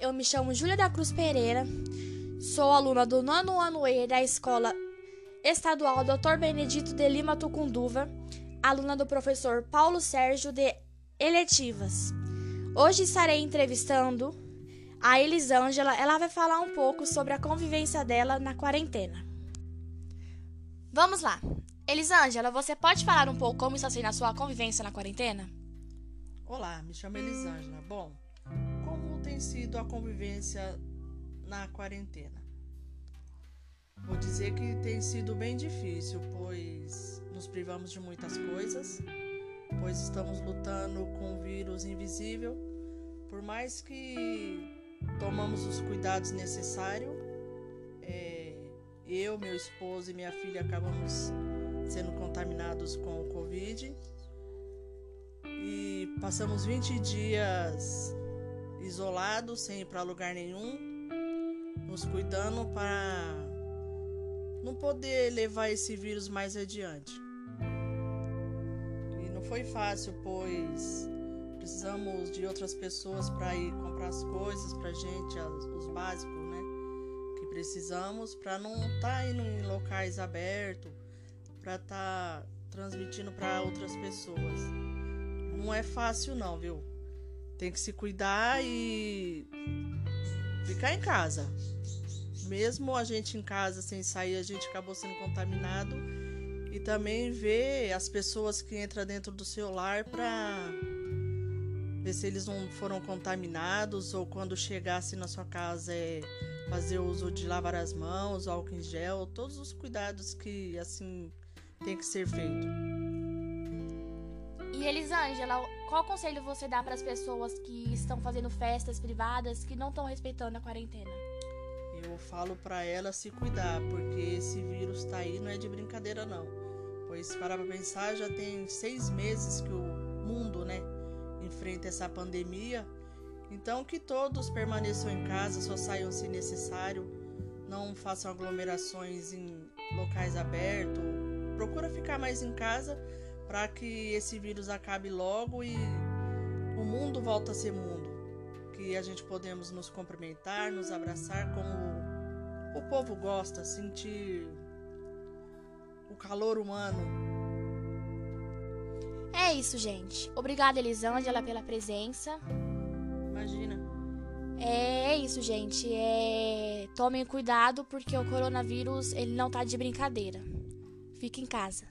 eu me chamo Júlia da Cruz Pereira, sou aluna do nono ano E da Escola Estadual Dr. Benedito de Lima Tucunduva, aluna do professor Paulo Sérgio de Eletivas. Hoje estarei entrevistando a Elisângela. Ela vai falar um pouco sobre a convivência dela na quarentena. Vamos lá. Elisângela, você pode falar um pouco como está sendo a sua convivência na quarentena? Olá, me chamo Elisângela. Bom, tem sido a convivência na quarentena? Vou dizer que tem sido bem difícil, pois nos privamos de muitas coisas, pois estamos lutando com um vírus invisível. Por mais que tomamos os cuidados necessários, é, eu, meu esposo e minha filha acabamos sendo contaminados com o Covid e passamos 20 dias isolados, sem ir para lugar nenhum, nos cuidando para não poder levar esse vírus mais adiante. E não foi fácil, pois precisamos de outras pessoas para ir comprar as coisas para gente, os básicos, né? Que precisamos para não estar tá indo em locais abertos, para estar tá transmitindo para outras pessoas. Não é fácil não, viu? Tem que se cuidar e ficar em casa. Mesmo a gente em casa sem sair, a gente acabou sendo contaminado e também ver as pessoas que entram dentro do seu lar para ver se eles não foram contaminados ou quando chegasse na sua casa é fazer uso de lavar as mãos, álcool em gel, todos os cuidados que assim tem que ser feito. E Elisângela, qual conselho você dá para as pessoas que estão fazendo festas privadas que não estão respeitando a quarentena? Eu falo para elas se cuidar, porque esse vírus está aí, não é de brincadeira não. Pois para pensar, já tem seis meses que o mundo, né, enfrenta essa pandemia. Então que todos permaneçam em casa, só saiam se necessário, não façam aglomerações em locais abertos. Procura ficar mais em casa para que esse vírus acabe logo e o mundo volta a ser mundo. Que a gente podemos nos cumprimentar, nos abraçar como o povo gosta, sentir o calor humano. É isso, gente. Obrigada, Elisângela, pela presença. Imagina. É, é isso, gente. É... Tomem cuidado porque o coronavírus ele não tá de brincadeira. Fique em casa.